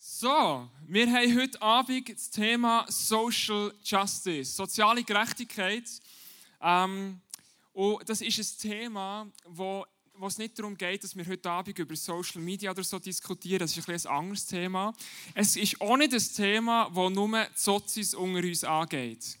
So, wir haben heute Abend das Thema Social Justice, soziale Gerechtigkeit. Ähm, und das ist ein Thema, wo, wo es nicht darum geht, dass wir heute Abend über Social Media oder so diskutieren. Das ist ein, ein anderes Thema. Es ist auch nicht ein Thema, das nur die Sozis unter uns angeht.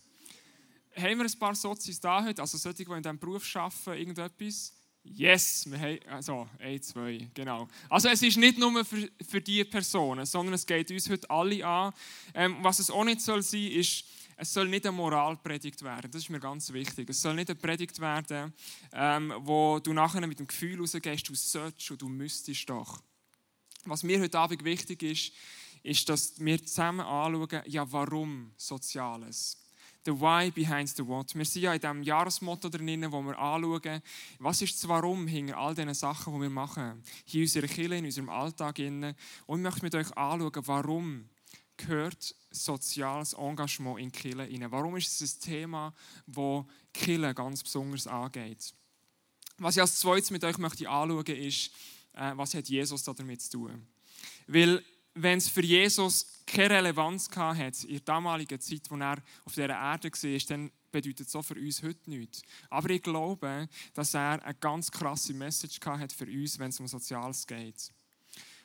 Haben wir ein paar Sozis da heute, also solche, die in diesem Beruf arbeiten, irgendetwas? Yes, wir haben, also, ein, zwei, genau. Also es ist nicht nur für, für diese Personen, sondern es geht uns heute alle an. Ähm, was es auch nicht soll sein, ist, es soll nicht eine Moralpredigt werden. Das ist mir ganz wichtig. Es soll nicht eine Predigt werden, ähm, wo du nachher mit dem Gefühl rausgehst, du sollst und du müsstest doch. Was mir heute Abend wichtig ist, ist, dass wir zusammen anschauen, ja, warum Soziales? The why behind the what. Wir sind ja in diesem Jahresmotto drin, wo wir anschauen, was ist das Warum hinter all diesen Sachen, die wir machen. Hier in unserer Kirche, in unserem Alltag. Und ich möchte mit euch anschauen, warum gehört soziales Engagement in Kirche rein. Warum ist es ein Thema, das Kirche ganz besonders angeht? Was ich als zweites mit euch möchte anschauen ist, äh, was hat Jesus damit zu tun? Weil wenn es für Jesus keine Relevanz hatte in der damaligen Zeit, wo er auf dieser Erde war, dann bedeutet so für uns heute nichts. Aber ich glaube, dass er eine ganz krasse Message hat für uns, wenn es um Soziales geht.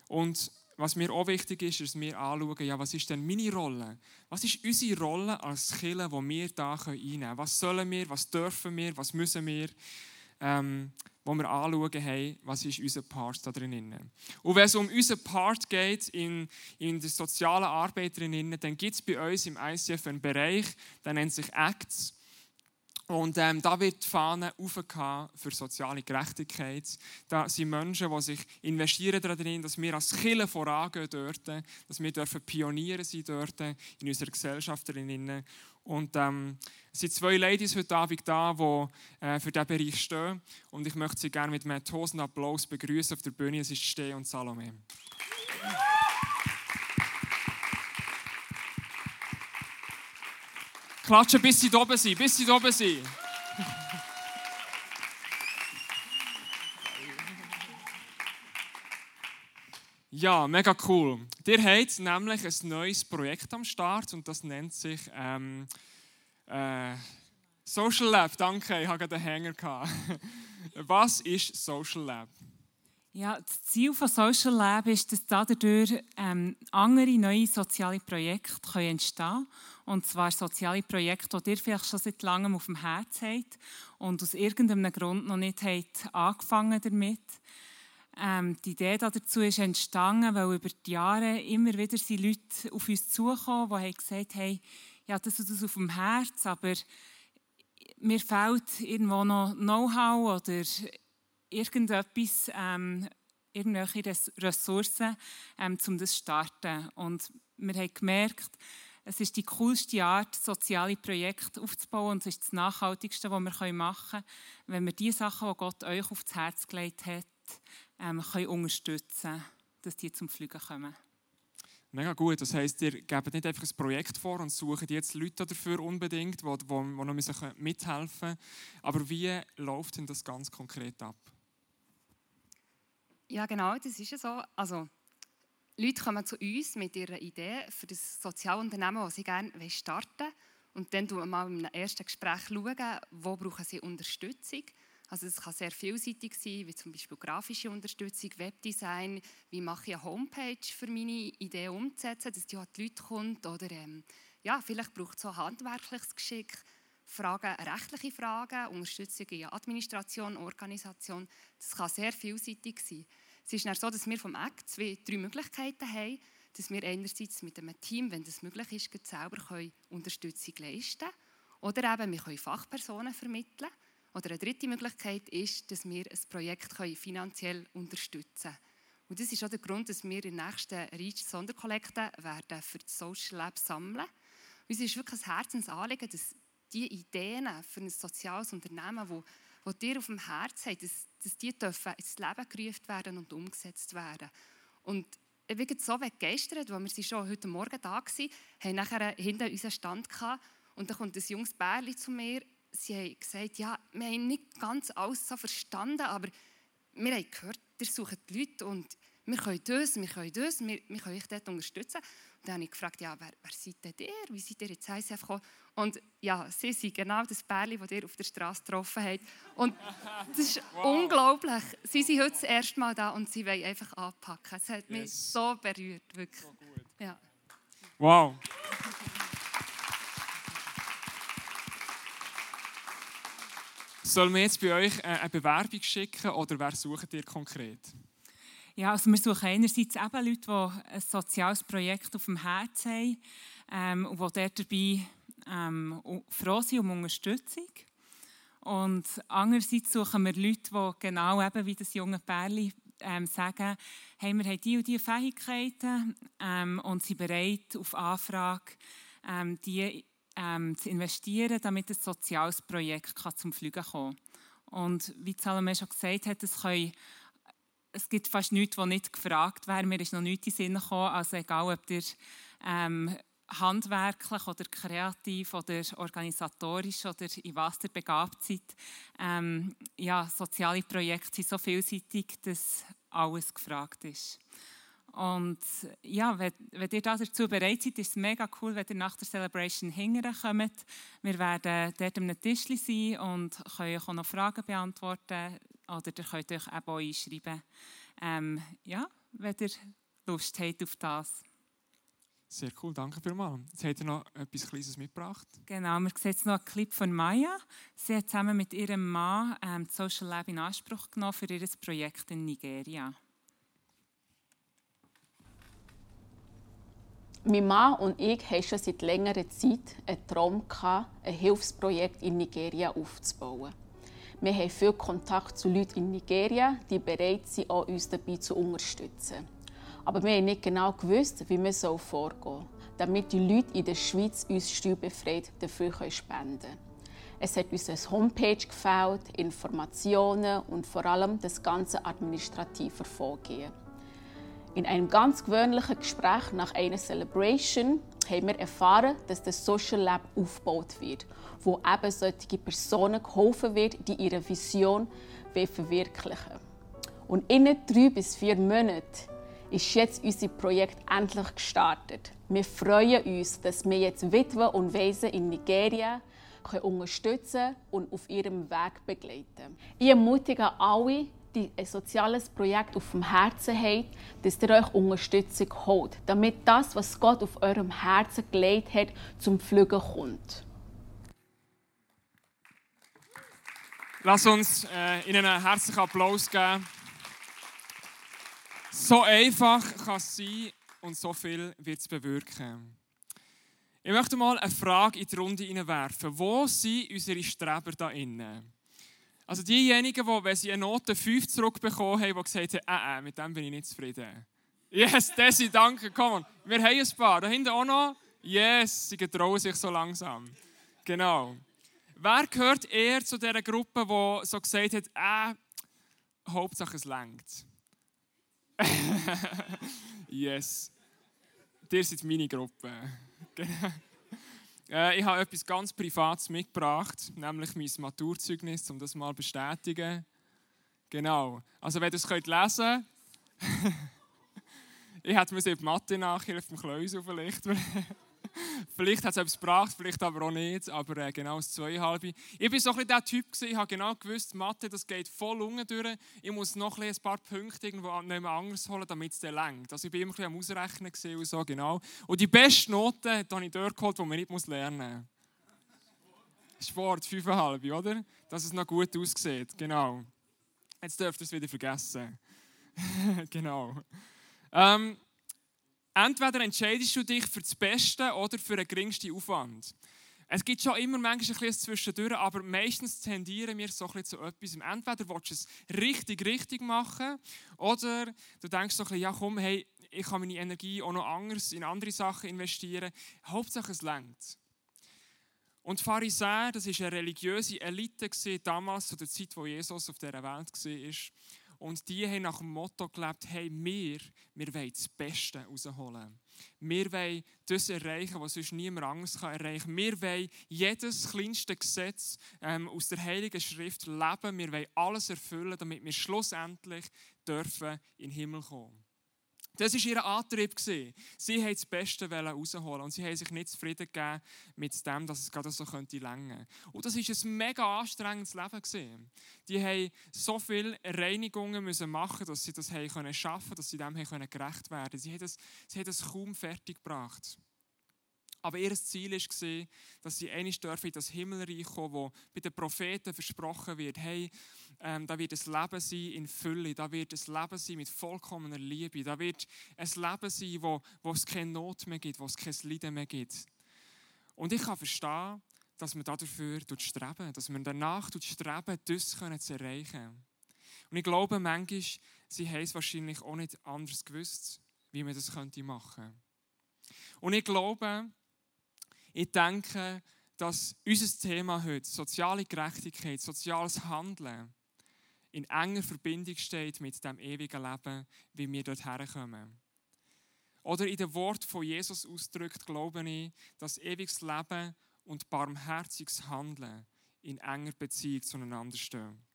Und was mir auch wichtig ist, ist, dass wir anschauen, ja, was ist denn meine Rolle? Was ist unsere Rolle als Killer, die wir hier einnehmen können? Was sollen wir, was dürfen wir, was müssen wir? Ähm, wo wir anschauen, hey, was ist unser Part da drin. Und wenn es um unseren Part geht in, in der sozialen Arbeit drin, dann gibt es bei uns im ICF einen Bereich, der nennt sich Acts. Und ähm, da wird die Fahne für soziale Gerechtigkeit. Da sind Menschen, die sich investieren darin, dass wir als Kirche vorangehen dürfen, dass wir dürfen Pioniere sein dürfen in unserer Gesellschaft drin. Und ähm, es sind zwei Ladies heute Abend da, die äh, für diesen Bereich stehen. Und ich möchte sie gerne mit einem tosen Applaus begrüßen auf der Bühne. Es ist Steh und Salome. Klatschen, bis sie oben sind, bis sie oben sind. Ja, mega cool. Ihr habt nämlich ein neues Projekt am Start und das nennt sich ähm, äh, Social Lab. Danke, ich hatte den Hänger. Was ist Social Lab? Ja, das Ziel von Social Lab ist, dass dadurch ähm, andere neue soziale Projekte entstehen können. Und zwar soziale Projekte, die ihr vielleicht schon seit langem auf dem Herz habt und aus irgendeinem Grund noch nicht habt angefangen damit. Ähm, die Idee dazu ist entstanden, weil über die Jahre immer wieder sind Leute auf uns zugekommen, die gesagt haben, ja, das ist das auf dem Herz, aber mir fehlt irgendwo noch Know-how oder irgendetwas, ähm, irgendwelche Ressourcen, ähm, um das zu starten. Und wir haben gemerkt, es ist die coolste Art, soziale Projekte aufzubauen und es ist das Nachhaltigste, was wir machen können, wenn wir die Sachen, die Gott euch aufs Herz gelegt hat, ähm, können unterstützen dass die zum Fliegen kommen. Mega gut. Das heisst, ihr gebt nicht einfach ein Projekt vor und sucht jetzt Leute dafür unbedingt, die, die, die noch mithelfen können. Aber wie läuft denn das ganz konkret ab? Ja, genau, das ist ja so. Also, Leute kommen zu uns mit ihrer Idee für das Sozialunternehmen, das sie gerne starten wollen. Und dann schauen wir mal im ersten Gespräch, wo brauchen sie Unterstützung. Also es kann sehr vielseitig sein, wie zum Beispiel grafische Unterstützung, Webdesign, wie mache ich eine Homepage für meine Idee umzusetzen, dass die die Leute kommt. Oder ähm, ja, vielleicht braucht es auch handwerkliches Geschick, Fragen, rechtliche Fragen, Unterstützung in Administration, Organisation. Das kann sehr vielseitig sein. Es ist dann so, dass wir vom ACT zwei, drei Möglichkeiten haben, dass wir einerseits mit einem Team, wenn das möglich ist, selber können Unterstützung leisten können. Oder eben, wir können Fachpersonen vermitteln. Oder eine dritte Möglichkeit ist, dass wir ein Projekt finanziell unterstützen können. Und das ist auch der Grund, dass wir in der nächsten Reach Sonderkollekte werden für das Social Lab sammeln. Uns ist wirklich ein Herzensanliegen, dass die Ideen für ein soziales Unternehmen, wo, wo dir auf dem Herzen haben, dass, dass die dürfen ins Leben gerufen werden und umgesetzt werden. Und ich so begeistert, weil wir schon heute Morgen da waren, haben nachher hinter unseren Stand gehabt, und dann kommt ein junges Bärli zu mir. Sie haben gesagt, ja, wir haben nicht ganz alles so verstanden, aber wir haben gehört, ihr sucht Leute und wir können das, wir können das, wir, wir können euch dort unterstützen. Dann habe ich gefragt, ja, wer, wer seid denn ihr? Wie seid ihr jetzt ICF gekommen? Und ja, sie sind genau das Pärchen, das ihr auf der Straße getroffen habt. Und das ist wow. unglaublich. Sie sind heute das erste Mal da und sie wollen einfach anpacken. Es hat yes. mich so berührt, wirklich. So ja. Wow. Sollen wir jetzt bei euch äh, eine Bewerbung schicken oder wer sucht ihr konkret? Ja, also wir suchen einerseits eben Leute, die ein soziales Projekt auf dem Herzen haben ähm, und die dabei ähm, froh sind um Unterstützung. Und andererseits suchen wir Leute, die genau eben wie das junge Pärchen ähm, sagen, hey, wir haben diese und diese Fähigkeiten ähm, und sind bereit, auf Anfrage ähm, die ähm, zu investieren, damit ein soziales Projekt kann zum Fliegen kommen kann. Und wie Salome schon gesagt hat, es, können, es gibt fast nichts, was nicht gefragt wäre. Mir ist noch nichts in den Sinn gekommen. Also egal, ob ihr ähm, handwerklich oder kreativ oder organisatorisch oder in was ihr begabt seid. Ähm, ja, soziale Projekte sind so vielseitig, dass alles gefragt ist. Und ja, wenn, wenn ihr dazu bereit seid, ist es mega cool, wenn ihr nach der Celebration hingern kommt. Wir werden dort am Tisch sein und können euch auch noch Fragen beantworten oder ihr könnt euch eben auch einschreiben, ähm, ja, wenn ihr Lust habt auf das. Sehr cool, danke vielmals. Jetzt habt ihr noch etwas Kleines mitgebracht. Genau, wir sehen jetzt noch einen Clip von Maya. Sie hat zusammen mit ihrem Mann ähm, das Social Lab in Anspruch genommen für ihr Projekt in Nigeria. Mein Mann und ich hatten schon seit längerer Zeit einen Traum, ein Hilfsprojekt in Nigeria aufzubauen. Wir haben viel Kontakt zu Leuten in Nigeria, die bereit sind, auch uns dabei zu unterstützen. Aber wir haben nicht genau gewusst, wie wir vorgehen sollen, damit die Leute in der Schweiz uns steuerbefreit dafür spenden können. Es hat uns eine Homepage gefällt, Informationen und vor allem das ganze administrative Vorgehen. In einem ganz gewöhnlichen Gespräch nach einer Celebration haben wir erfahren, dass das Social Lab aufgebaut wird, wo eben solche Personen geholfen wird, die ihre Vision verwirklichen Und in drei bis vier Monaten ist jetzt unser Projekt endlich gestartet. Wir freuen uns, dass wir jetzt Witwen und Waisen in Nigeria unterstützen und auf ihrem Weg begleiten. Ich ermutige alle, die ein soziales Projekt auf dem Herzen habt, dass ihr euch Unterstützung holt, damit das, was Gott auf eurem Herzen gelegt hat, zum Pflügen kommt. Lass uns äh, Ihnen einen herzlichen Applaus geben. So einfach kann es sein und so viel wird es bewirken. Ich möchte mal eine Frage in die Runde werfen. Wo sind unsere Streber da innen? Also diejenigen, die, wenn sie eine Note 5 zurückbekommen haben, die gesagt haben, äh, äh, mit dem bin ich nicht zufrieden. Yes, Desi, danke, komm. Wir haben ein paar. Da hinten auch noch. Yes, sie getrauen sich so langsam. Genau. Wer gehört eher zu dieser Gruppe, die so gesagt hat, äh, Hauptsache es längt? yes. Ihr seid meine Gruppe. Genau. Äh, ich habe etwas ganz Privates mitgebracht, nämlich mein Maturzeugnis, um das mal zu bestätigen. Genau. Also, wenn ihr es lesen könnt, ich hätte mir die Mathe nachher auf dem Kleusel vielleicht. vielleicht hat es etwas gebracht, vielleicht aber auch nicht, aber äh, genau das Zweieinhalb. Ich war so ein bisschen der Typ, gewesen, ich habe genau gewusst, Mathe, das geht voll unten durch. Ich muss noch ein, ein paar Punkte irgendwo anders holen, damit es dann längt. Also ich war immer ein am Ausrechnen und so, genau. Und die beste Note habe ich dort geholt, die man nicht lernen muss. Sport, 5,5, oder? Dass es noch gut aussieht, genau. Jetzt dürft ihr es wieder vergessen. genau. Ähm, Entweder entscheidest du dich für das Beste oder für den geringsten Aufwand. Es gibt schon immer manchmal ein zwischendurch, aber meistens tendieren wir so ein zu etwas. Entweder willst du es richtig, richtig machen oder du denkst so ein bisschen, ja komm, hey, ich kann meine Energie auch noch anders in andere Sachen investieren. Hauptsache es längt. Und die Pharisäer, das war eine religiöse Elite damals, zu der Zeit, wo Jesus auf dieser Welt war. Und die haben nach dem Motto gelebt, hey, wir, wir wollen das Beste herausholen. Wir wollen das erreichen, was sonst niemand anderes kann erreichen. Wir wollen jedes kleinste Gesetz ähm, aus der Heiligen Schrift leben. Wir wollen alles erfüllen, damit wir schlussendlich dürfen in den Himmel kommen. Das war ihr Antrieb. Sie wollten das Beste rausholen und sie haben sich nicht zufrieden gegeben mit dem, dass es gerade so könnte länger. Und das war ein mega anstrengendes Leben. Die haben so viele Reinigungen müssen machen, dass sie das schaffen können, dass sie dem gerecht werden konnten. Sie haben das kaum fertig gebracht. Aber ihr Ziel war, dass sie einmal in das Himmelreich kommen, wo bei den Propheten versprochen wird, hey, ähm, da wird ein Leben sein in Fülle, da wird ein Leben sein mit vollkommener Liebe, da wird ein Leben sein, wo, wo es keine Not mehr gibt, wo es kein Leiden mehr gibt. Und ich kann verstehen, dass man dafür streben, dass man danach streben, das zu erreichen. Und ich glaube, manchmal, sie haben es wahrscheinlich auch nicht anders gewusst, wie man das könnte machen. Und ich glaube, ich denke, dass unser Thema heute, soziale Gerechtigkeit, soziales Handeln, in enger Verbindung steht mit dem ewigen Leben, wie wir dort herkommen. Oder in dem Wort von Jesus ausdrückt, glaube ich, dass ewiges Leben und barmherziges Handeln in enger Beziehung zueinander stehen.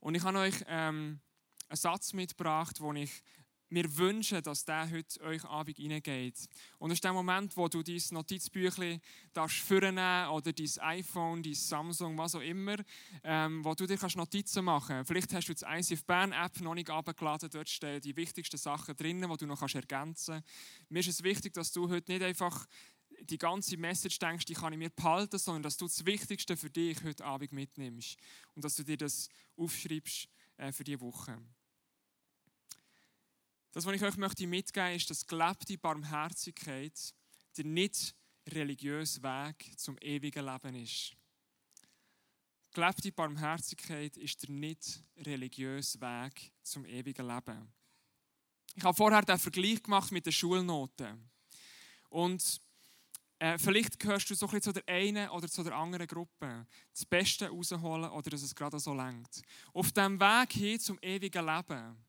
Und ich habe euch ähm, einen Satz mitgebracht, den ich wir wünschen, dass der heute euch Abend reingeht. Und das ist der Moment, wo du dein Notizbüchlein darfst vornehmen oder dein iPhone, dein Samsung, was auch immer, ähm, wo du dir kannst Notizen machen kannst. Vielleicht hast du die ICF Bern App noch nicht abgeladen. Dort stehen die wichtigsten Sachen drin, die du noch kannst ergänzen kannst. Mir ist es wichtig, dass du heute nicht einfach die ganze Message denkst, die kann ich mir behalten, sondern dass du das Wichtigste für dich heute Abend mitnimmst und dass du dir das aufschreibst äh, für die Woche. Das, was ich euch möchte mitgeben möchte, ist, dass gelebte Barmherzigkeit der nicht religiöse Weg zum ewigen Leben ist. Gelebte Barmherzigkeit ist der nicht religiöse Weg zum ewigen Leben. Ich habe vorher den Vergleich gemacht mit den Schulnoten. Und äh, vielleicht gehörst du so ein bisschen zu der einen oder zu der anderen Gruppe. Das Beste rausholen oder dass es gerade so lenkt. Auf dem Weg hin zum ewigen Leben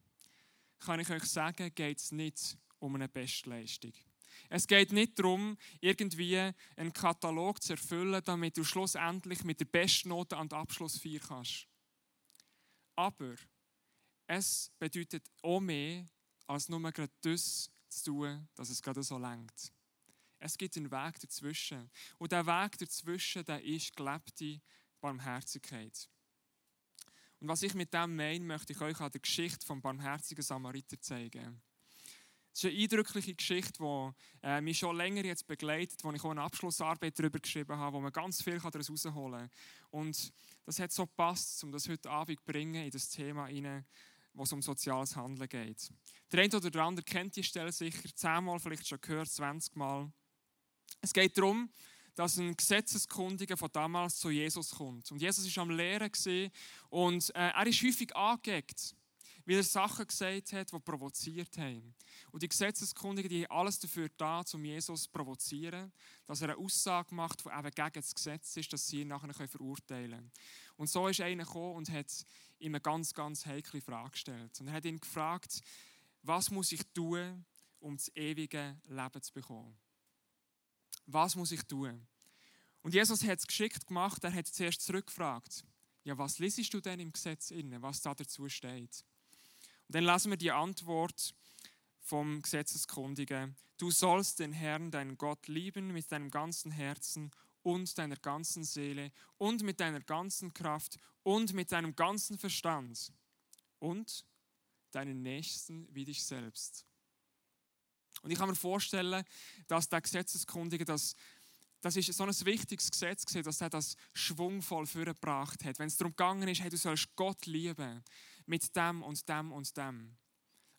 kann ich euch sagen, geht es nicht um eine Bestleistung. Es geht nicht darum, irgendwie einen Katalog zu erfüllen, damit du schlussendlich mit der Bestnote an den Abschlussfeier kannst. Aber es bedeutet auch mehr, als nur gerade das zu tun, dass es gerade so lenkt. Es gibt einen Weg dazwischen. Und der Weg dazwischen, der ist gelebte Barmherzigkeit. Und was ich mit dem meine, möchte ich euch an der Geschichte vom barmherzigen Samariter zeigen. Es ist eine eindrückliche Geschichte, die äh, mich schon länger jetzt begleitet, wo ich auch eine Abschlussarbeit darüber geschrieben habe, wo man ganz viel daraus herausholen kann. Und das hat so gepasst, um das heute Abend zu bringen in das Thema hinein, wo es um soziales Handeln geht. Der eine oder der andere kennt die Stelle sicher, zehnmal vielleicht schon gehört, 20 Mal. Es geht darum, dass ein Gesetzeskundiger von damals zu Jesus kommt. Und Jesus war am Lehren und äh, er ist häufig angeeckt, weil er Sachen gesagt hat, die provoziert haben. Und die Gesetzeskundigen, die haben alles dafür da, um Jesus zu provozieren, dass er eine Aussage macht, die eben gegen das Gesetz ist, dass sie ihn nachher verurteilen können. Und so ist einer gekommen und hat ihm eine ganz, ganz heikle Frage gestellt. Und er hat ihn gefragt, was muss ich tun, um das ewige Leben zu bekommen? Was muss ich tun? Und Jesus hat es geschickt gemacht, er hat zuerst zurückgefragt, ja, was liest du denn im Gesetz inne, was da dazu steht? Und dann lassen wir die Antwort vom Gesetzeskundigen. Du sollst den Herrn, deinen Gott, lieben mit deinem ganzen Herzen und deiner ganzen Seele und mit deiner ganzen Kraft und mit deinem ganzen Verstand und deinen Nächsten wie dich selbst. Und ich kann mir vorstellen, dass der Gesetzeskundige das, das ist so ein wichtiges Gesetz dass er das schwungvoll vorgebracht hat. Wenn es darum gegangen ist, hey, du sollst Gott lieben mit dem und dem und dem.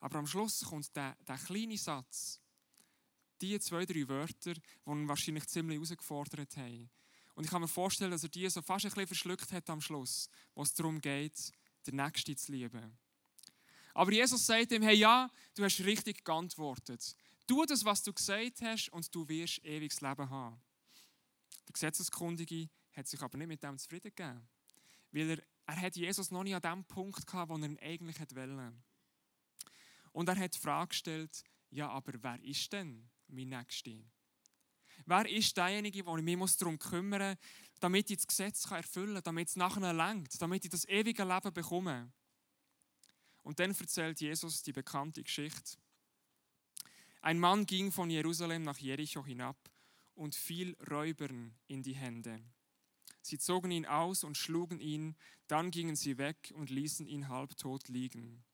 Aber am Schluss kommt der, der kleine Satz, die zwei, drei Wörter, die ihn wahrscheinlich ziemlich herausgefordert haben. Und ich kann mir vorstellen, dass er die so fast ein bisschen verschluckt hat am Schluss, wo es darum geht, den Nächsten zu lieben. Aber Jesus sagt ihm, hey ja, du hast richtig geantwortet. Tu das, was du gesagt hast, und du wirst ewiges Leben haben. Der Gesetzeskundige hat sich aber nicht mit dem zufrieden gegeben. Weil er, er hat Jesus noch nicht an dem Punkt gehabt, wo er ihn eigentlich wollte. Und er hat die Frage gestellt, ja, aber wer ist denn mein Nächster? Wer ist derjenige, der ich mich darum kümmern muss, damit ich das Gesetz erfüllen kann, damit es nachher lenkt, damit ich das ewige Leben bekomme? Und dann erzählt Jesus die bekannte Geschichte Ein Mann ging von Jerusalem nach Jericho hinab und fiel Räubern in die Hände. Sie zogen ihn aus und schlugen ihn, dann gingen sie weg und ließen ihn halbtot liegen.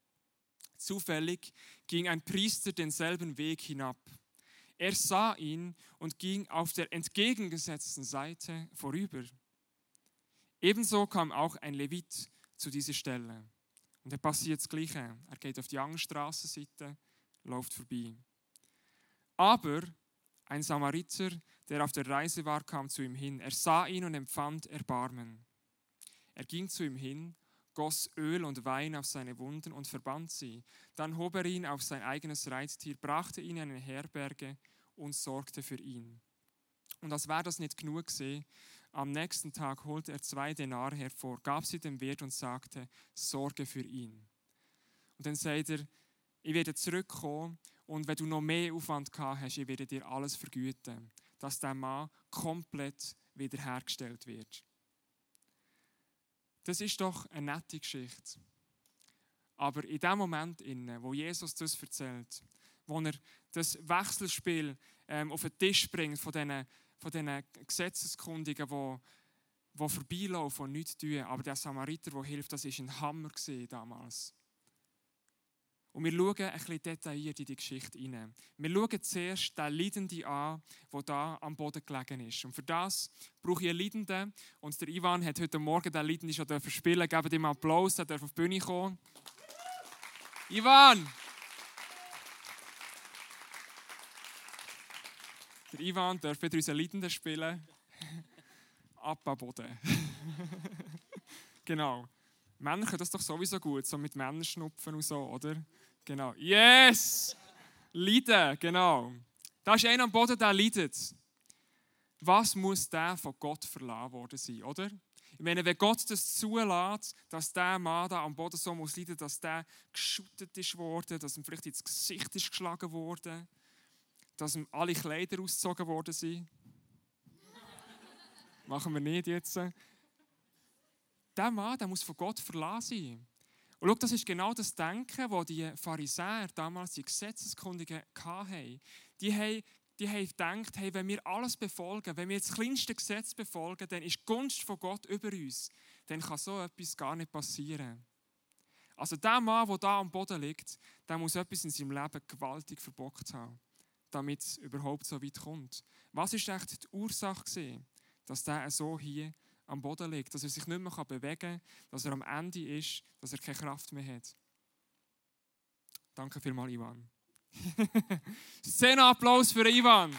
Zufällig ging ein Priester denselben Weg hinab. Er sah ihn und ging auf der entgegengesetzten Seite vorüber. Ebenso kam auch ein Levit zu dieser Stelle. Und er passiert das Gleiche. Er geht auf die andere Straßenseite, läuft vorbei. Aber ein Samariter, der auf der Reise war, kam zu ihm hin. Er sah ihn und empfand Erbarmen. Er ging zu ihm hin, goss Öl und Wein auf seine Wunden und verband sie. Dann hob er ihn auf sein eigenes Reittier, brachte ihn in eine Herberge und sorgte für ihn. Und als wäre das nicht genug gesehen, am nächsten Tag holte er zwei Denare hervor, gab sie dem Wirt und sagte, sorge für ihn. Und dann sagt er, ich werde zurückkommen und wenn du noch mehr Aufwand gehabt hast, ich werde dir alles vergüten, dass der Mann komplett wiederhergestellt wird. Das ist doch eine nette Geschichte. Aber in dem Moment, wo Jesus das erzählt, wo er das Wechselspiel ähm, auf den Tisch bringt von diesen, von diesen Gesetzeskundigen, die, die vorbeilaufen und nichts tun, aber der Samariter, der hilft, das war ein Hammer damals. Und wir schauen ein bisschen detailliert in die Geschichte hinein. Wir schauen zuerst den Leidenden an, der da am Boden gelegen ist. Und für das brauche ich einen Leidenden. Und der Ivan hat heute Morgen den Leidenden schon spielen Geben ihm Applaus, er darf auf die Bühne kommen. Ivan! Der Ivan darf wieder unseren Leidenden spielen. Ab am Boden. genau. Männer können das doch sowieso gut, so mit Männerschnupfen und so, oder? Genau. Yes! Leiden, genau. Da ist einer am Boden, der leidet. Was muss der von Gott verlassen worden sein, oder? Ich meine, wenn Gott das zulässt, dass der Mann da am Boden so muss leiden, dass der geschüttet ist worden, dass ihm vielleicht ins Gesicht ist geschlagen worden, dass ihm alle Kleider ausgezogen worden sind. Machen wir nicht jetzt. Der Mann, der muss von Gott verlassen sein. Und schau, das ist genau das Denken, das die Pharisäer damals, die Gesetzeskundigen, hatten. Die haben, die haben gedacht, hey, wenn wir alles befolgen, wenn wir das kleinste Gesetz befolgen, dann ist die Gunst von Gott über uns. Dann kann so etwas gar nicht passieren. Also der Mann, der da am Boden liegt, der muss etwas in seinem Leben gewaltig verbockt haben, damit es überhaupt so weit kommt. Was ist echt die Ursache dass der so hier am Boden liegt, dass er sich nicht mehr bewegen kann, dass er am Ende ist, dass er keine Kraft mehr hat. Danke vielmals, Ivan. Szene-Applaus für Ivan.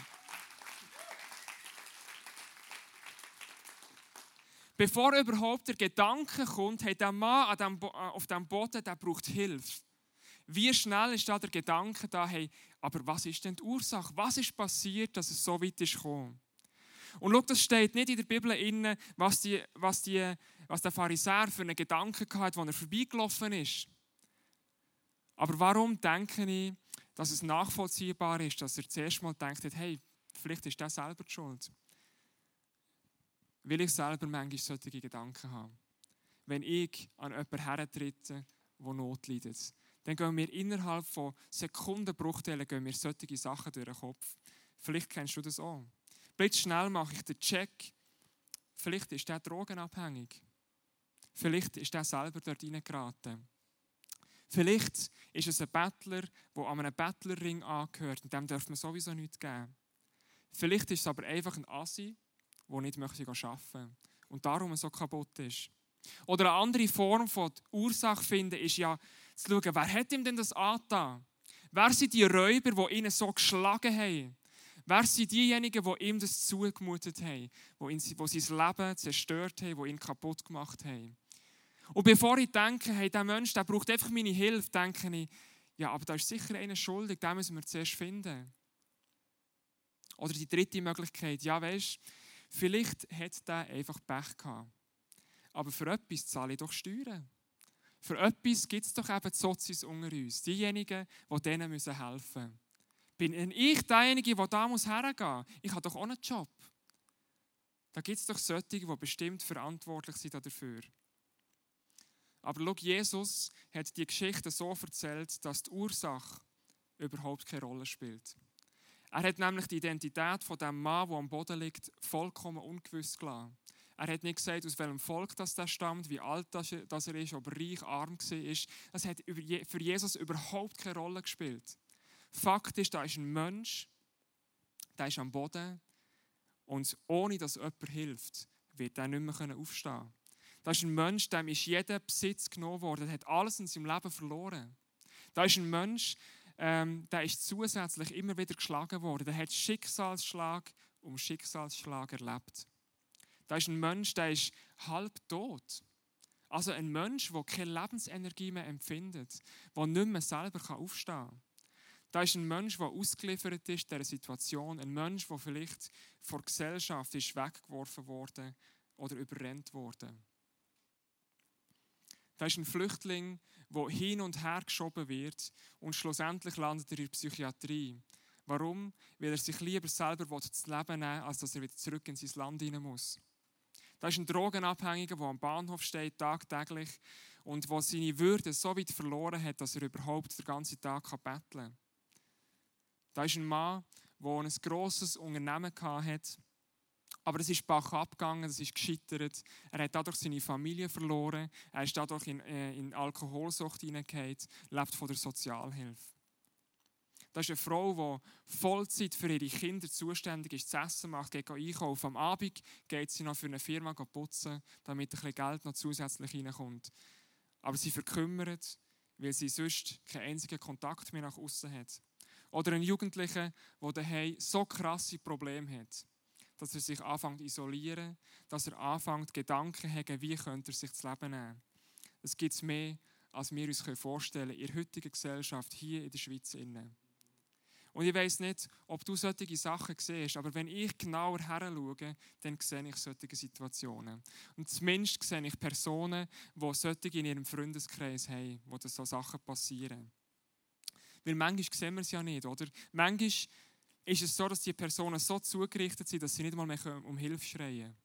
Bevor überhaupt der Gedanke kommt, hey, der Mann dem äh, auf dem Boden, der braucht Hilfe. Wie schnell ist da der Gedanke da, hey, aber was ist denn die Ursache? Was ist passiert, dass es so weit ist gekommen? Und schau, das steht nicht in der Bibel inne, was, die, was, die, was der Pharisäer für einen Gedanken hatte, als er vorbeigelaufen ist. Aber warum denke ich, dass es nachvollziehbar ist, dass er zuerst mal denkt, hey, vielleicht ist der selber die schuld. Will ich selber manchmal solche Gedanken haben. Wenn ich an jemanden hertrete, der Not leidet, dann gehen wir innerhalb von Sekundenbruchteilen gehen wir solche Sachen durch den Kopf. Vielleicht kennst du das auch. Blitzschnell mache ich den Check. Vielleicht ist der drogenabhängig. Vielleicht ist der selber dort reingeraten. Vielleicht ist es ein Bettler, der an einem Bettlerring angehört und dem darf man sowieso nichts geben. Vielleicht ist es aber einfach ein Assi, der nicht möchte arbeiten und darum so kaputt ist. Oder eine andere Form von Ursache finden ist ja zu schauen, wer hat ihm denn das angetan? Wer sind die Räuber, die ihn so geschlagen haben? Wer sind diejenigen, die ihm das zugemutet haben, die, ihn, die sein Leben zerstört haben, die ihn kaputt gemacht haben? Und bevor ich denke, hey, der Mensch der braucht einfach meine Hilfe, denke ich, ja, aber da ist sicher einer schuldig, den müssen wir zuerst finden. Oder die dritte Möglichkeit, ja, weißt vielleicht hat der einfach Pech gehabt. Aber für etwas zahle ich doch Steuern. Für etwas gibt es doch eben die Sozis unter uns, diejenigen, die denen helfen müssen. Bin ich derjenige, der da muss hergehen muss? Ich habe doch auch einen Job. Da gibt es doch solche, die bestimmt verantwortlich sind dafür. Aber schau, Jesus hat die Geschichte so erzählt, dass die Ursache überhaupt keine Rolle spielt. Er hat nämlich die Identität von dem Mann, der am Boden liegt, vollkommen ungewiss gelassen. Er hat nicht gesagt, aus welchem Volk das stammt, wie alt das er ist, ob er reich, arm war. Das hat für Jesus überhaupt keine Rolle gespielt. Fakt ist, da ist ein Mensch, der ist am Boden und ohne dass jemand hilft, wird er nicht mehr aufstehen können. Da ist ein Mensch, dem ist jeder Besitz genommen worden, der hat alles in seinem Leben verloren. Da ist ein Mensch, ähm, der ist zusätzlich immer wieder geschlagen worden. Der hat Schicksalsschlag um Schicksalsschlag erlebt. Da ist ein Mensch, der ist halb tot. Also ein Mensch, der keine Lebensenergie mehr empfindet, der nicht mehr selber aufstehen kann. Da ist ein Mensch, der ausgeliefert ist dieser Situation. Ein Mensch, der vielleicht vor Gesellschaft ist weggeworfen wurde oder überrennt wurde. Da ist ein Flüchtling, der hin und her geschoben wird und schlussendlich landet er in der Psychiatrie. Warum? Weil er sich lieber selber das Leben nehmen will, als dass er wieder zurück in sein Land hinein muss. Da ist ein Drogenabhängiger, der am Bahnhof steht, tagtäglich, und der seine Würde so weit verloren hat, dass er überhaupt den ganzen Tag betteln kann. Da ist ein Mann, der ein grosses Unternehmen hatte, aber es ist Bach abgegangen, es ist gescheitert. Er hat dadurch seine Familie verloren, er ist dadurch in, äh, in Alkoholsucht hineingehauen, lebt von der Sozialhilfe. Das ist eine Frau, die Vollzeit für ihre Kinder zuständig ist, zu essen macht, geht einkaufen. Am Abend geht sie noch für eine Firma putzen, damit ein bisschen Geld noch zusätzlich reinkommt. Aber sie verkümmert, weil sie sonst keinen einzigen Kontakt mehr nach außen hat. Oder ein Jugendlicher, der daheim so krasse Probleme hat, dass er sich anfängt zu isolieren, dass er anfängt, Gedanken zu haben, wie könnte er sich das Leben nehmen. Es gibt mehr, als wir uns vorstellen können in der heutigen Gesellschaft hier in der Schweiz. Und ich weiß nicht, ob du solche Sachen siehst, aber wenn ich genauer her schaue, dann sehe ich solche Situationen. Und zumindest sehe ich Personen, die solche in ihrem Freundeskreis haben, wo das so Sachen passieren. Weil manchmal sehen wir es ja nicht, oder? Manchmal ist es so, dass die Personen so zugerichtet sind, dass sie nicht mal mehr um Hilfe schreien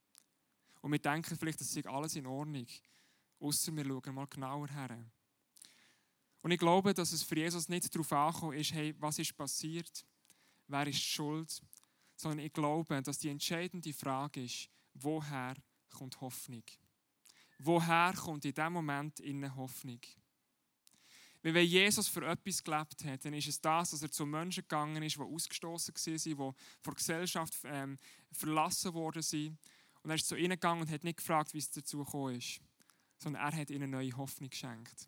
Und wir denken vielleicht, das sei alles in Ordnung. Außer wir schauen mal genauer her. Und ich glaube, dass es für Jesus nicht darauf angekommen ist, hey, was ist passiert, wer ist schuld, sondern ich glaube, dass die entscheidende Frage ist, woher kommt Hoffnung? Woher kommt in diesem Moment in Hoffnung? Weil wenn Jesus für etwas gelebt hat, dann ist es das, dass er zu Menschen gegangen ist, die ausgestoßen waren, die von der Gesellschaft ähm, verlassen worden sind. Und er ist zu ihnen gegangen und hat nicht gefragt, wie es dazu gekommen ist, sondern er hat ihnen neue Hoffnung geschenkt.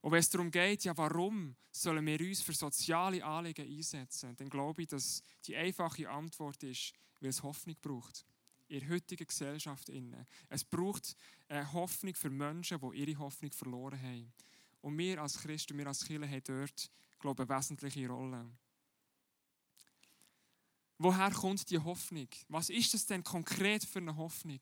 Und wenn es darum geht, ja, warum sollen wir uns für soziale Anliegen einsetzen, dann glaube ich, dass die einfache Antwort ist, weil es Hoffnung braucht. In der heutigen Gesellschaft. Es braucht eine Hoffnung für Menschen, die ihre Hoffnung verloren haben. Und wir als Christen, wir als Kirche haben dort, glaube ich, eine wesentliche Rolle. Woher kommt die Hoffnung? Was ist das denn konkret für eine Hoffnung?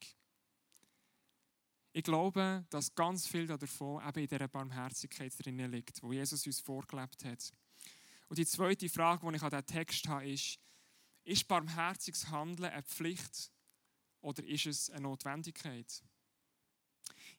Ich glaube, dass ganz viel davon eben in dieser Barmherzigkeit drin liegt, wo Jesus uns vorgelebt hat. Und die zweite Frage, die ich an diesen Text habe, ist, ist barmherziges Handeln eine Pflicht oder ist es eine Notwendigkeit?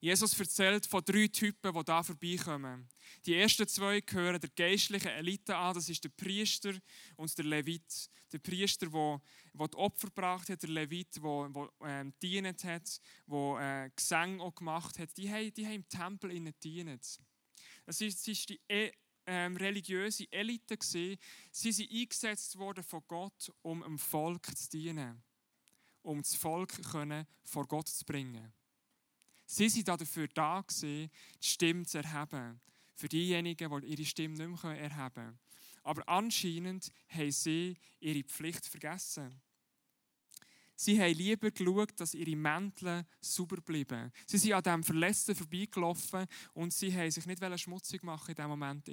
Jesus erzählt von drei Typen, die da vorbeikommen. Die ersten zwei gehören der geistlichen Elite an, das ist der Priester und der Levit. Der Priester, der, die Opfer gebracht hat, der Levit, der, der ähm, gedient hat, der äh, Gesang auch gemacht hat, die haben, die haben im Tempel gedient. Das ist, das ist die e ähm, religiöse Elite. Gewesen. Sie sind eingesetzt worden von Gott, um dem Volk zu dienen, um das Volk können vor Gott zu bringen. Sie waren dafür da, gewesen, die Stimme zu erheben. Für diejenigen, die ihre Stimme nicht mehr erheben können. Aber anscheinend haben sie ihre Pflicht vergessen. Sie haben lieber geschaut, dass ihre Mäntel sauber bleiben. Sie sind an diesem Verletzten vorbeigelaufen und sie haben sich nicht schmutzig machen in diesem Moment.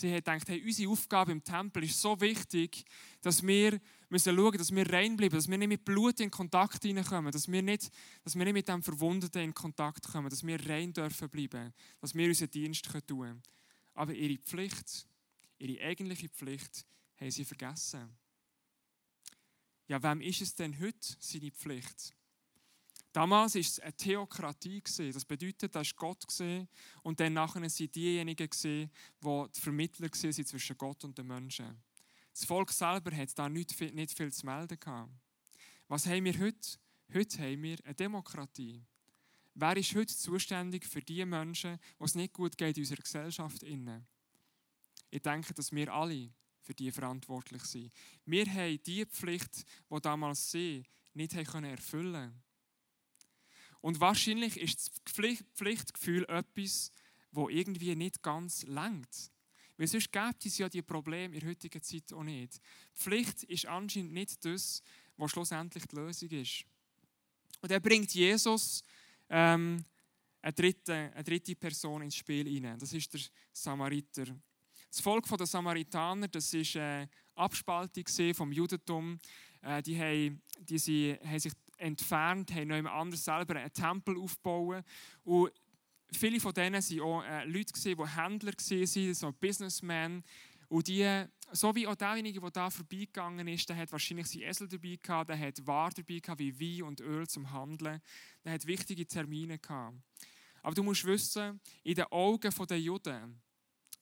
Sie haben gedacht, hey, unsere Aufgabe im Tempel ist so wichtig, dass wir müssen schauen, dass wir rein bleiben, dass wir nicht mit Blut in Kontakt hineinkommen, dass wir nicht, dass wir nicht mit dem Verwundeten in Kontakt kommen, dass wir rein dürfen bleiben, dass wir unseren Dienst tun können. Aber ihre Pflicht, ihre eigentliche Pflicht, haben sie vergessen. Ja, wem ist es denn heute seine Pflicht? Damals war es eine Theokratie. Das bedeutet, da war Gott. Und dann nachher waren diejenigen, die die Vermittler waren zwischen Gott und den Menschen. Das Volk selber hat da nicht viel, nicht viel zu melden. Was haben wir heute? Heute haben wir eine Demokratie. Wer ist heute zuständig für die Menschen, wo es nicht gut geht in unserer Gesellschaft? Ich denke, dass wir alle für die verantwortlich sind. Wir haben die Pflicht, die damals sie nicht erfüllen konnten. Und wahrscheinlich ist das Pflichtgefühl etwas, wo irgendwie nicht ganz langt. Weil sonst gibt es ja die Probleme in der heutigen Zeit auch nicht. Pflicht ist anscheinend nicht das, was schlussendlich die Lösung ist. Und er bringt Jesus ähm, eine, dritte, eine dritte Person ins Spiel hinein. Das ist der Samariter. Das Volk der Samaritaner, das ist eine Abspaltung vom Judentum. Äh, die, haben, die sie, haben sich entfernt, haben noch jemand anders selber einen Tempel aufgebaut. Und viele von denen waren auch äh, Leute, die Händler waren, so Businessmen. Und die, so wie auch derjenige, der da vorbeigegangen ist, der hat wahrscheinlich seinen Esel dabei gehabt, der hat Waren dabei gehabt, wie Wein und Öl zum Handeln. Der hat wichtige Termine gehabt. Aber du musst wissen, in den Augen der Juden,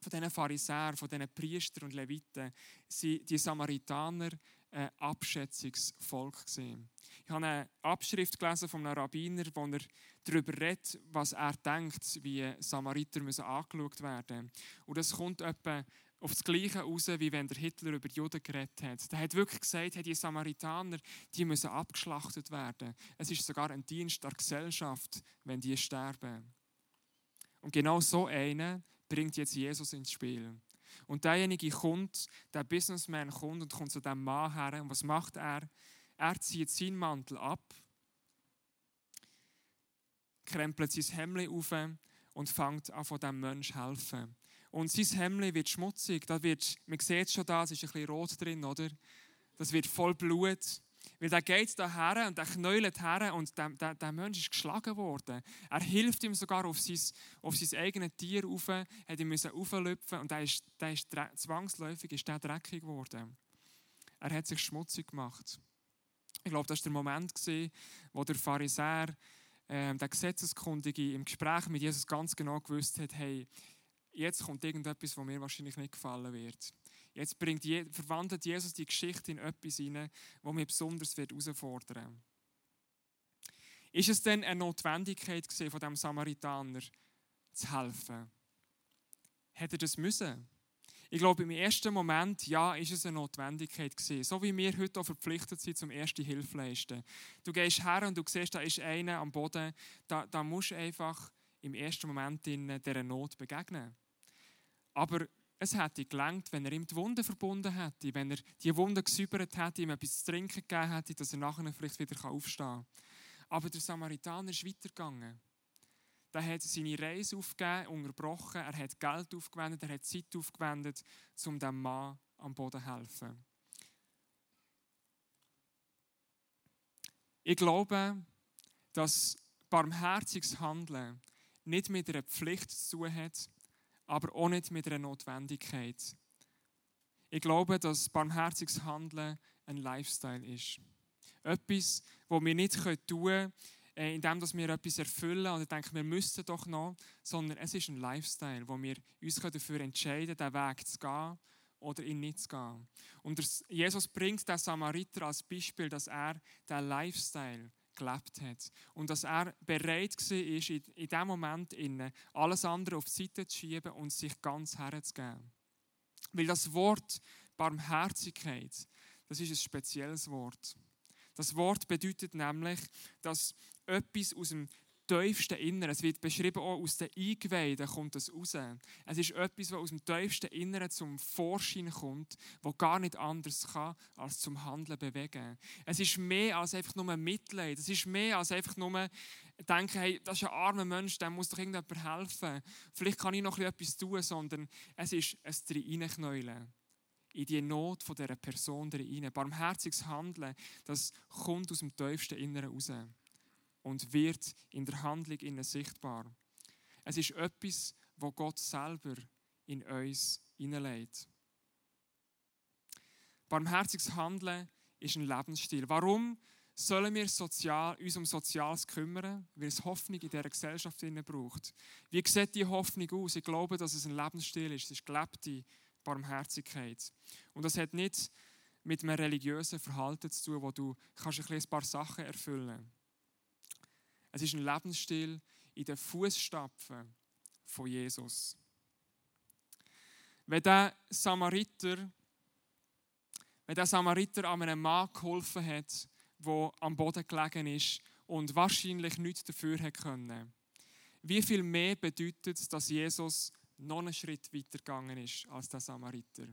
von diesen Pharisäern, von diesen Priestern und Leviten, sind die Samaritaner ein Abschätzungsvolk. Gewesen. Ich habe eine Abschrift gelesen von einem Rabbiner, wo er darüber redet, was er denkt, wie Samariter müssen angeschaut werden müssen. Und das kommt etwa auf das Gleiche raus, wie wenn der Hitler über Juden geredet hat. Er hat wirklich gesagt, die Samaritaner die müssen abgeschlachtet werden. Es ist sogar ein Dienst der Gesellschaft, wenn die sterben. Und genau so einen bringt jetzt Jesus ins Spiel. Und derjenige kommt, der Businessman kommt und kommt zu dem Mann her. Und was macht er? Er zieht seinen Mantel ab, krempelt sein Hemd auf und fängt an, von diesem Menschen zu helfen. Und sein Hemd wird schmutzig. Da wird, man sieht es schon da, es ist ein bisschen rot drin, oder? Das wird voll Blut. Weil der geht da her und der knäult her und der, der, der Mensch ist geschlagen worden. Er hilft ihm sogar auf sein, auf sein eigenes Tier rauf, hat ihm auflüpfen und der ist, der ist zwangsläufig ist der dreckig geworden. Er hat sich schmutzig gemacht. Ich glaube, das war der Moment, wo der Pharisäer, äh, der Gesetzeskundige, im Gespräch mit Jesus ganz genau gewusst hat, hey, jetzt kommt irgendetwas, was mir wahrscheinlich nicht gefallen wird. Jetzt bringt, verwandelt Jesus die Geschichte in etwas hinein, das mich besonders herausfordern wird. Ist es denn eine Notwendigkeit von dem Samaritaner zu helfen? Hätte er das müssen? Ich glaube, im ersten Moment, ja, ist es eine Notwendigkeit gewesen. So wie wir heute auch verpflichtet sind zum erste Hilfe leisten. Du gehst her und du siehst, da ist einer am Boden. Da, da musst du einfach im ersten Moment in dieser Not begegnen. Aber es hätte gelangt, wenn er ihm die Wunde verbunden hätte, wenn er die Wunde gesäubert hätte, ihm etwas zu trinken gegeben hätte, dass er nachher vielleicht wieder aufstehen kann. Aber der Samaritaner ist weitergegangen. Er hat seine Reise aufgegeben, unterbrochen, er hat Geld aufgewendet, er hat Zeit aufgewendet, um dem Mann am Boden zu helfen. Ich glaube, dass barmherziges Handeln nicht mit einer Pflicht zu tun hat, aber auch nicht mit einer Notwendigkeit. Ich glaube, dass barmherziges Handeln ein Lifestyle ist. Etwas, das wir nicht tun können, äh, indem wir etwas erfüllen und denken, wir müssten doch noch, sondern es ist ein Lifestyle, wo wir uns dafür entscheiden können, diesen Weg zu gehen oder ihn nicht zu gehen. Und Jesus bringt den Samariter als Beispiel, dass er diesen Lifestyle gelebt hat. Und dass er bereit war, in, in diesem Moment alles andere auf die Seite zu schieben und sich ganz herzugeben. Weil das Wort Barmherzigkeit, das ist ein spezielles Wort. Das Wort bedeutet nämlich, dass etwas aus dem tiefsten Inneren. Es wird beschrieben, auch aus den Eingeweiden kommt das raus. Es ist etwas, was aus dem tiefsten Inneren zum Vorschein kommt, wo gar nicht anders kann, als zum Handeln bewegen. Es ist mehr als einfach nur Mitleid. Es ist mehr als einfach nur denken, hey, das ist ein armer Mensch, dem muss doch irgendjemand helfen. Vielleicht kann ich noch etwas tun, sondern es ist ein Reinknäulen in die Not dieser Person rein. Barmherziges Handeln, das kommt aus dem tiefsten Inneren raus und wird in der Handlung innen sichtbar. Es ist etwas, wo Gott selber in uns hineinlegt. Barmherziges Handeln ist ein Lebensstil. Warum sollen wir sozial, uns um Soziales kümmern, weil es Hoffnung in dieser Gesellschaft braucht. Wie sieht diese Hoffnung aus? Ich glaube, dass es ein Lebensstil ist. Es ist gelebte Barmherzigkeit. Und das hat nicht mit einem religiösen Verhalten zu tun, wo du kannst ein, ein paar Sachen erfüllen kannst. Es ist ein Lebensstil in den Fußstapfen von Jesus. Wenn der Samariter, wenn der Samariter an einem Mann geholfen hat, der am Boden gelegen ist und wahrscheinlich nichts dafür hat können, wie viel mehr bedeutet es, dass Jesus noch einen Schritt weiter gegangen ist als der Samariter?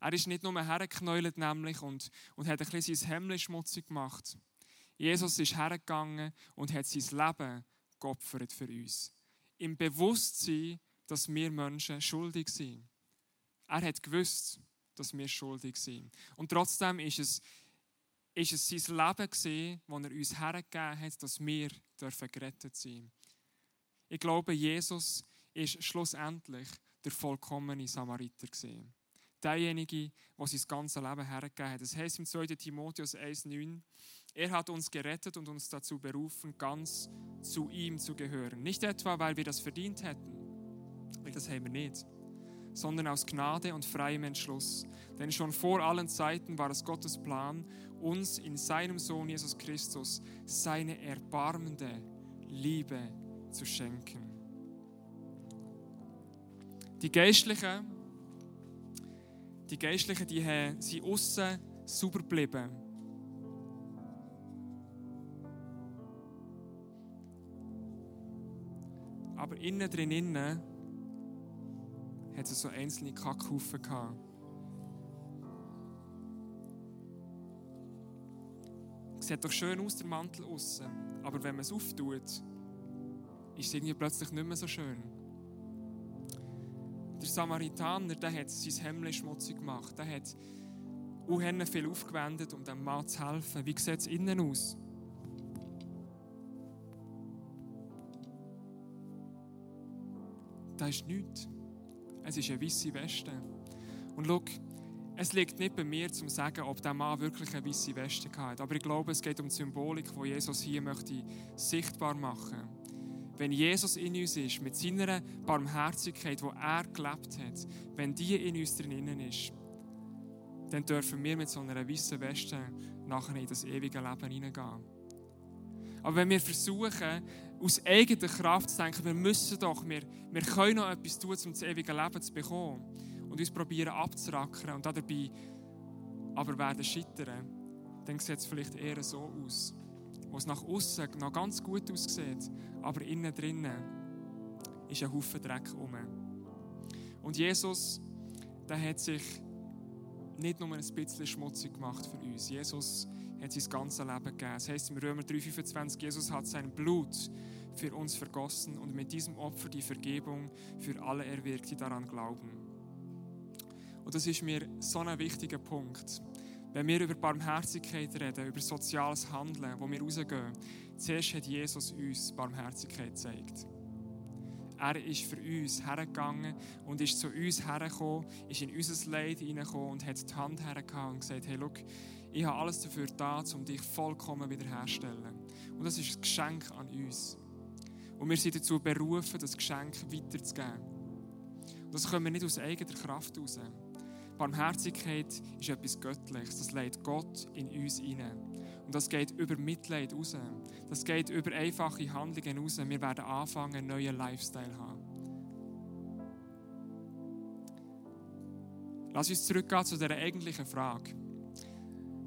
Er ist nicht nur hergeknäult nämlich und, und hat ein bisschen sein Hemd schmutzig gemacht. Jesus ist hergegangen und hat sein Leben geopfert für uns. Im Bewusstsein, dass wir Menschen schuldig sind. Er hat gewusst, dass wir schuldig sind. Und trotzdem ist es, ist es sein Leben das er uns hergegeben hat, dass wir dürfen gerettet sein. Ich glaube, Jesus ist schlussendlich der vollkommene Samariter gesehen. Derjenige, der sein ganzes Leben hergegeben hat. Das heißt im 2. Timotheus 1,9, er hat uns gerettet und uns dazu berufen, ganz zu ihm zu gehören. Nicht etwa, weil wir das verdient hätten, das haben wir nicht, sondern aus Gnade und freiem Entschluss. Denn schon vor allen Zeiten war es Gottes Plan, uns in seinem Sohn Jesus Christus seine erbarmende Liebe zu schenken. Die Geistlichen, die Geistlichen, die sind außen sauber geblieben Aber innen drin innen hat es so einzelne Kackhaufen gehabt. Sieht doch schön aus, der Mantel außen. Aber wenn man es auftut, ist es irgendwie plötzlich nicht mehr so schön. Der Samaritaner, der hat sein Hemd schmutzig gemacht. Der hat auch viel aufgewendet, um dem Mann zu helfen. Wie sieht es innen aus? Da ist nichts. Es ist eine weiße Weste. Und schau, es liegt nicht bei mir, zu sagen, ob der Mann wirklich eine weiße Weste hat. Aber ich glaube, es geht um die Symbolik, die Jesus hier möchte sichtbar machen Wenn Jesus in uns ist, mit seiner Barmherzigkeit, die er gelebt hat, wenn die in uns drinnen ist, dann dürfen wir mit so einer weißen Weste nachher in das ewige Leben hineingehen. Aber wenn wir versuchen, aus eigener Kraft zu denken, wir müssen doch, wir, wir können noch etwas tun, um das ewige Leben zu bekommen und uns probieren abzurackern und dabei aber werden scheitern, dann sieht es vielleicht eher so aus. Wo es nach außen noch ganz gut aussieht, aber innen drinnen ist ein Haufen Dreck rum. Und Jesus, der hat sich nicht nur ein bisschen schmutzig gemacht für uns. Jesus hat sein ganzes Leben gegeben. Das heißt im Römer 3,25, Jesus hat sein Blut für uns vergossen und mit diesem Opfer die Vergebung für alle erwirkt, die daran glauben. Und das ist mir so ein wichtiger Punkt. Wenn wir über Barmherzigkeit reden, über soziales Handeln, wo wir rausgehen, zuerst hat Jesus uns Barmherzigkeit gezeigt. Er ist für uns hergegangen und ist zu uns hergekommen, ist in unser Leid hineingekommen und hat die Hand hergehauen und gesagt, hey, schau, ich habe alles dafür da, um dich vollkommen wiederherzustellen. Und das ist ein Geschenk an uns. Und wir sind dazu berufen, das Geschenk weiterzugeben. Und das können wir nicht aus eigener Kraft heraus. Barmherzigkeit ist etwas Göttliches. Das leitet Gott in uns hinein. Und das geht über Mitleid raus. Das geht über einfache Handlungen raus. Wir werden anfangen, einen neuen Lifestyle zu haben. Lass uns zurückgehen zu der eigentlichen Frage,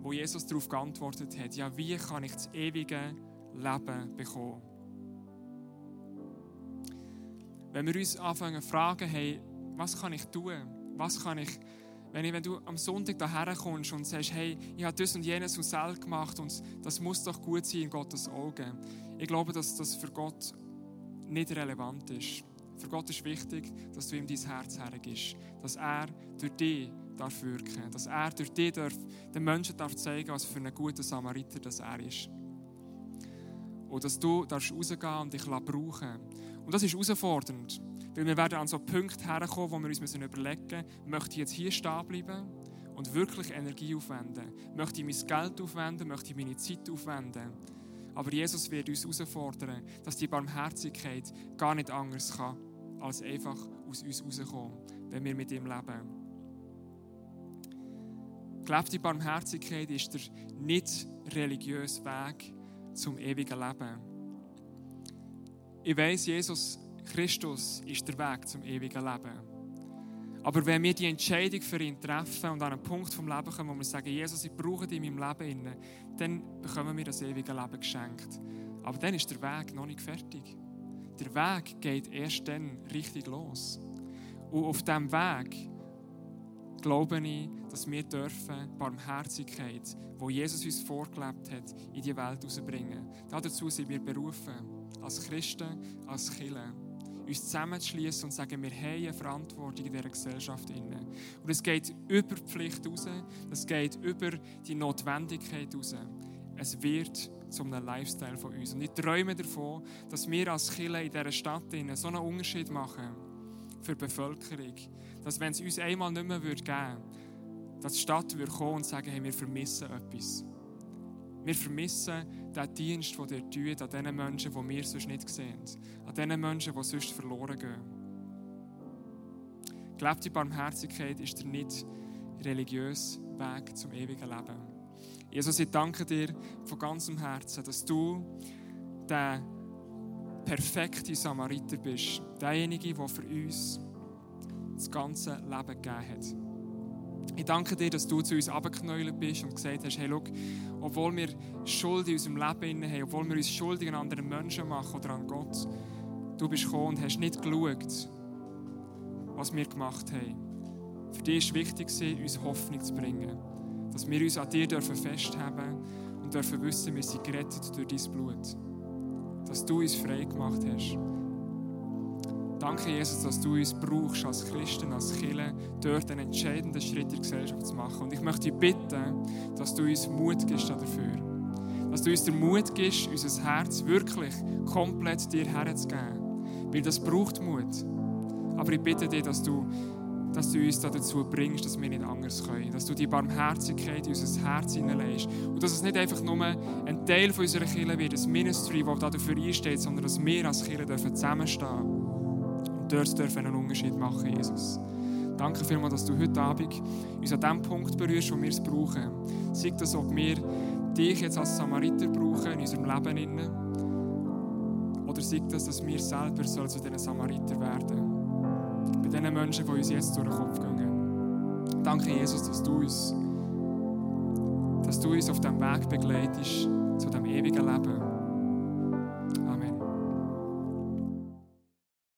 wo Jesus darauf geantwortet hat. Ja, wie kann ich das ewige Leben bekommen? Wenn wir uns anfangen zu fragen, hey, was kann ich tun? Was kann ich wenn, ich, wenn du am Sonntag daher kommst und sagst, hey, ich habe das und jenes und selbst gemacht und das muss doch gut sein in Gottes Augen. Ich glaube, dass das für Gott nicht relevant ist. Für Gott ist wichtig, dass du ihm dein Herz hergibst. Dass er durch dich darf wirken. Dass er durch dich darf, den Menschen darf zeigen, was für ein guter Samariter das er ist. Und dass du darfst rausgehen und dich brauchen Und das ist herausfordernd. Weil wir werden an so Punkte herkommen, wo wir uns überlegen müssen, möchte ich jetzt hier stehen bleiben und wirklich Energie aufwenden. Möchte ich mein Geld aufwenden, möchte ich meine Zeit aufwenden. Aber Jesus wird uns herausfordern, dass die Barmherzigkeit gar nicht anders kann, als einfach aus uns herauskommen, wenn wir mit ihm leben. Gelebte Barmherzigkeit ist der nicht religiöse Weg zum ewigen Leben. Ich weiß, Jesus Christus ist der Weg zum ewigen Leben. Aber wenn wir die Entscheidung für ihn treffen und an einen Punkt vom Leben kommen, wo wir sagen, Jesus, ich brauche dich in meinem Leben, dann bekommen wir das ewige Leben geschenkt. Aber dann ist der Weg noch nicht fertig. Der Weg geht erst dann richtig los. Und auf diesem Weg glaube ich, dass wir dürfen Barmherzigkeit, wo Jesus uns vorgelebt hat, in die Welt herausbringen. Dazu sind wir berufen, als Christen, als Kirche uns zusammenzuschließen und sagen, wir haben eine Verantwortung in dieser Gesellschaft. Und es geht über die Pflicht raus, es geht über die Notwendigkeit raus. Es wird zu einem Lifestyle von uns. Und ich träume davon, dass wir als Kirche in dieser Stadt so einen Unterschied machen für die Bevölkerung. Dass wenn es uns einmal nicht mehr geben würde, dass die Stadt würde kommen und sagen, hey, wir vermissen etwas. Wir vermissen den Dienst, den ihr tut, an den Menschen, die wir sonst nicht sehen. An den Menschen, die sonst verloren gehen. Gelebte Barmherzigkeit ist der nicht religiöse Weg zum ewigen Leben. Jesus, ich danke dir von ganzem Herzen, dass du der perfekte Samariter bist. Derjenige, der für uns das ganze Leben gegeben hat. Ich danke dir, dass du zu uns abgeknäult bist und gesagt hast, hey, schau, obwohl wir Schuld in unserem Leben haben, obwohl wir uns schuldig an anderen Menschen machen oder an Gott, du bist gekommen und hast nicht geschaut, was wir gemacht haben. Für dich war wichtig, uns Hoffnung zu bringen. Dass wir uns an dir dürfen festhalten und dürfen wissen, wir sind gerettet durch dein Blut. Dass du uns frei gemacht hast. Danke, Jesus, dass du uns brauchst als Christen, als Kirche, dort einen entscheidenden Schritt in der Gesellschaft zu machen. Und ich möchte dich bitten, dass du uns Mut gibst dafür. Dass du uns den Mut gibst, unser Herz wirklich komplett dir herzugeben. Weil das braucht Mut. Aber ich bitte dich, dass du, dass du uns dazu bringst, dass wir nicht anders können. Dass du die Barmherzigkeit in unser Herz hineinlegst. Und dass es nicht einfach nur ein Teil unserer Kirche wird, ein Ministry, das dafür einsteht, sondern dass wir als Kirche zusammenstehen dürfen dort dürfen einen Unterschied machen, Jesus. Danke vielmals, dass du heute Abend uns an dem Punkt berührst, wo wir es brauchen. Sei das, ob wir dich jetzt als Samariter brauchen in unserem Leben. Oder sei das, dass wir selber zu diesen Samariter werden. Bei den Menschen, die uns jetzt durch den Kopf gehen. Danke, Jesus, dass du uns, dass du uns auf diesem Weg begleitest zu dem ewigen Leben.